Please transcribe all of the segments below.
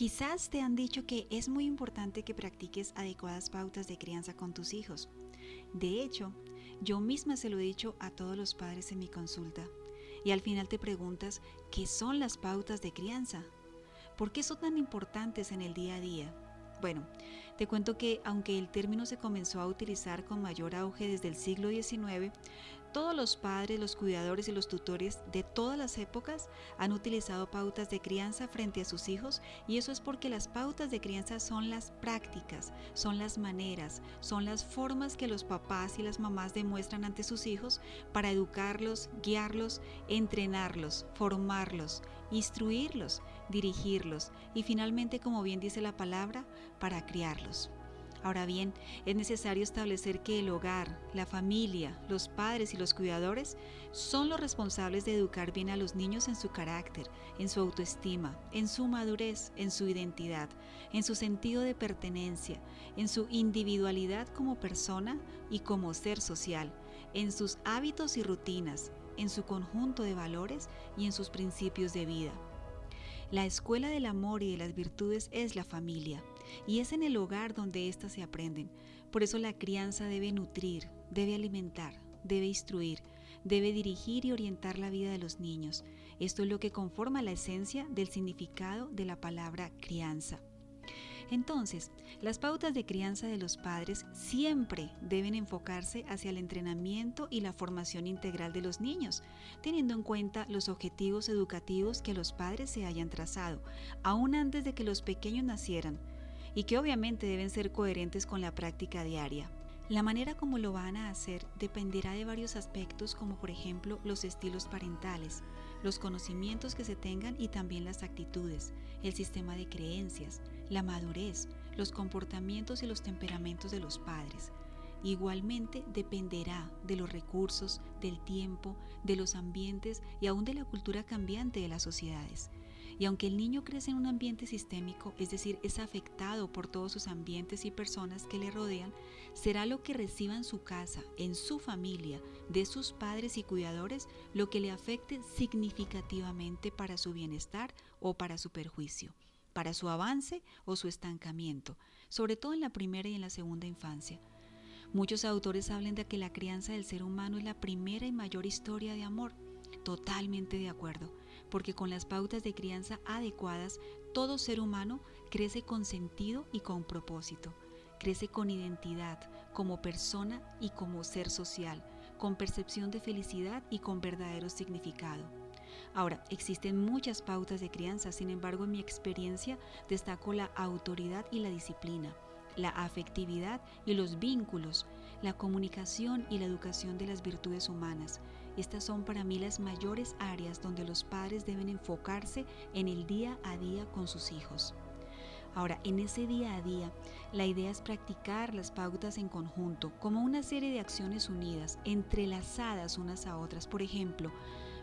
Quizás te han dicho que es muy importante que practiques adecuadas pautas de crianza con tus hijos. De hecho, yo misma se lo he dicho a todos los padres en mi consulta. Y al final te preguntas, ¿qué son las pautas de crianza? ¿Por qué son tan importantes en el día a día? Bueno, te cuento que aunque el término se comenzó a utilizar con mayor auge desde el siglo XIX, todos los padres, los cuidadores y los tutores de todas las épocas han utilizado pautas de crianza frente a sus hijos y eso es porque las pautas de crianza son las prácticas, son las maneras, son las formas que los papás y las mamás demuestran ante sus hijos para educarlos, guiarlos, entrenarlos, formarlos, instruirlos, dirigirlos y finalmente, como bien dice la palabra, para criarlos. Ahora bien, es necesario establecer que el hogar, la familia, los padres y los cuidadores son los responsables de educar bien a los niños en su carácter, en su autoestima, en su madurez, en su identidad, en su sentido de pertenencia, en su individualidad como persona y como ser social, en sus hábitos y rutinas, en su conjunto de valores y en sus principios de vida. La escuela del amor y de las virtudes es la familia, y es en el hogar donde éstas se aprenden. Por eso la crianza debe nutrir, debe alimentar, debe instruir, debe dirigir y orientar la vida de los niños. Esto es lo que conforma la esencia del significado de la palabra crianza. Entonces, las pautas de crianza de los padres siempre deben enfocarse hacia el entrenamiento y la formación integral de los niños, teniendo en cuenta los objetivos educativos que los padres se hayan trazado, aún antes de que los pequeños nacieran, y que obviamente deben ser coherentes con la práctica diaria. La manera como lo van a hacer dependerá de varios aspectos como por ejemplo los estilos parentales, los conocimientos que se tengan y también las actitudes, el sistema de creencias, la madurez, los comportamientos y los temperamentos de los padres. Igualmente dependerá de los recursos, del tiempo, de los ambientes y aún de la cultura cambiante de las sociedades. Y aunque el niño crece en un ambiente sistémico, es decir, es afectado por todos sus ambientes y personas que le rodean, será lo que reciba en su casa, en su familia, de sus padres y cuidadores, lo que le afecte significativamente para su bienestar o para su perjuicio, para su avance o su estancamiento, sobre todo en la primera y en la segunda infancia. Muchos autores hablan de que la crianza del ser humano es la primera y mayor historia de amor. Totalmente de acuerdo porque con las pautas de crianza adecuadas, todo ser humano crece con sentido y con propósito, crece con identidad, como persona y como ser social, con percepción de felicidad y con verdadero significado. Ahora, existen muchas pautas de crianza, sin embargo, en mi experiencia destaco la autoridad y la disciplina, la afectividad y los vínculos, la comunicación y la educación de las virtudes humanas, estas son para mí las mayores áreas donde los padres deben enfocarse en el día a día con sus hijos. Ahora, en ese día a día, la idea es practicar las pautas en conjunto, como una serie de acciones unidas, entrelazadas unas a otras. Por ejemplo,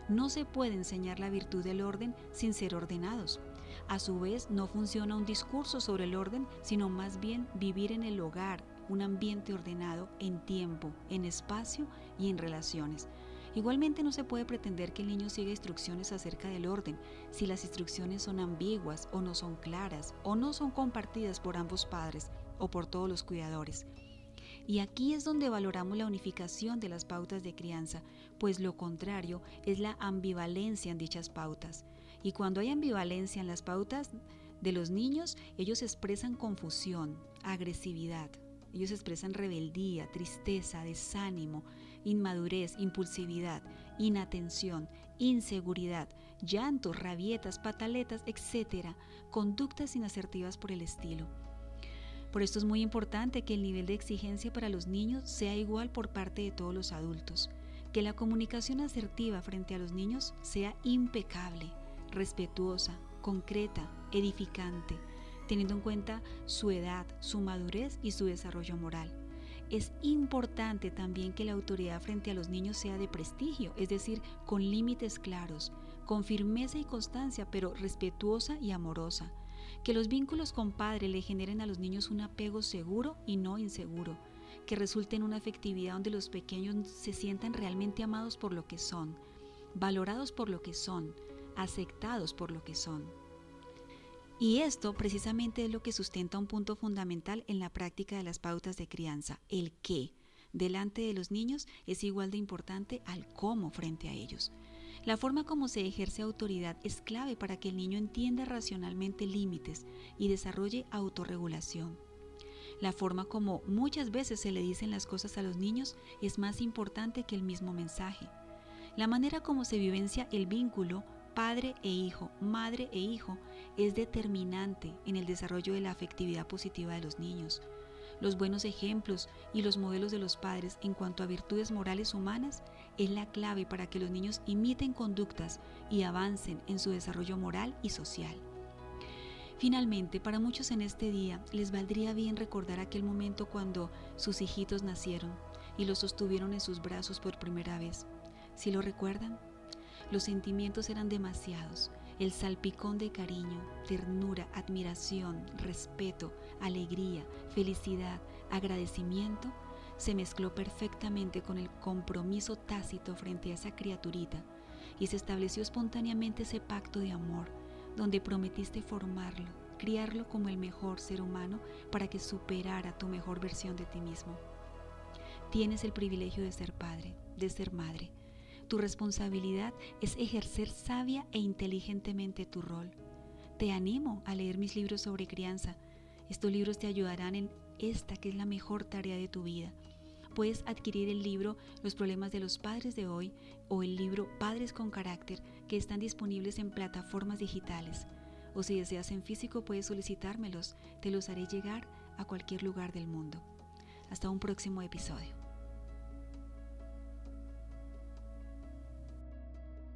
no se puede enseñar la virtud del orden sin ser ordenados. A su vez, no funciona un discurso sobre el orden, sino más bien vivir en el hogar, un ambiente ordenado en tiempo, en espacio y en relaciones. Igualmente no se puede pretender que el niño siga instrucciones acerca del orden si las instrucciones son ambiguas o no son claras o no son compartidas por ambos padres o por todos los cuidadores. Y aquí es donde valoramos la unificación de las pautas de crianza, pues lo contrario es la ambivalencia en dichas pautas. Y cuando hay ambivalencia en las pautas de los niños, ellos expresan confusión, agresividad, ellos expresan rebeldía, tristeza, desánimo, inmadurez, impulsividad, inatención, inseguridad, llantos, rabietas, pataletas, etc. Conductas inasertivas por el estilo. Por esto es muy importante que el nivel de exigencia para los niños sea igual por parte de todos los adultos, que la comunicación asertiva frente a los niños sea impecable, respetuosa, concreta, edificante, teniendo en cuenta su edad, su madurez y su desarrollo moral. Es importante también que la autoridad frente a los niños sea de prestigio, es decir, con límites claros, con firmeza y constancia, pero respetuosa y amorosa. Que los vínculos con padre le generen a los niños un apego seguro y no inseguro, que resulte en una afectividad donde los pequeños se sientan realmente amados por lo que son, valorados por lo que son, aceptados por lo que son. Y esto precisamente es lo que sustenta un punto fundamental en la práctica de las pautas de crianza, el qué. Delante de los niños es igual de importante al cómo frente a ellos. La forma como se ejerce autoridad es clave para que el niño entienda racionalmente límites y desarrolle autorregulación. La forma como muchas veces se le dicen las cosas a los niños es más importante que el mismo mensaje. La manera como se vivencia el vínculo padre e hijo, madre e hijo, es determinante en el desarrollo de la afectividad positiva de los niños. Los buenos ejemplos y los modelos de los padres en cuanto a virtudes morales humanas es la clave para que los niños imiten conductas y avancen en su desarrollo moral y social. Finalmente, para muchos en este día les valdría bien recordar aquel momento cuando sus hijitos nacieron y los sostuvieron en sus brazos por primera vez. ¿Si lo recuerdan? Los sentimientos eran demasiados. El salpicón de cariño, ternura, admiración, respeto, alegría, felicidad, agradecimiento se mezcló perfectamente con el compromiso tácito frente a esa criaturita y se estableció espontáneamente ese pacto de amor donde prometiste formarlo, criarlo como el mejor ser humano para que superara tu mejor versión de ti mismo. Tienes el privilegio de ser padre, de ser madre, tu responsabilidad es ejercer sabia e inteligentemente tu rol. Te animo a leer mis libros sobre crianza. Estos libros te ayudarán en esta que es la mejor tarea de tu vida. Puedes adquirir el libro Los problemas de los padres de hoy o el libro Padres con carácter que están disponibles en plataformas digitales. O si deseas en físico puedes solicitármelos. Te los haré llegar a cualquier lugar del mundo. Hasta un próximo episodio.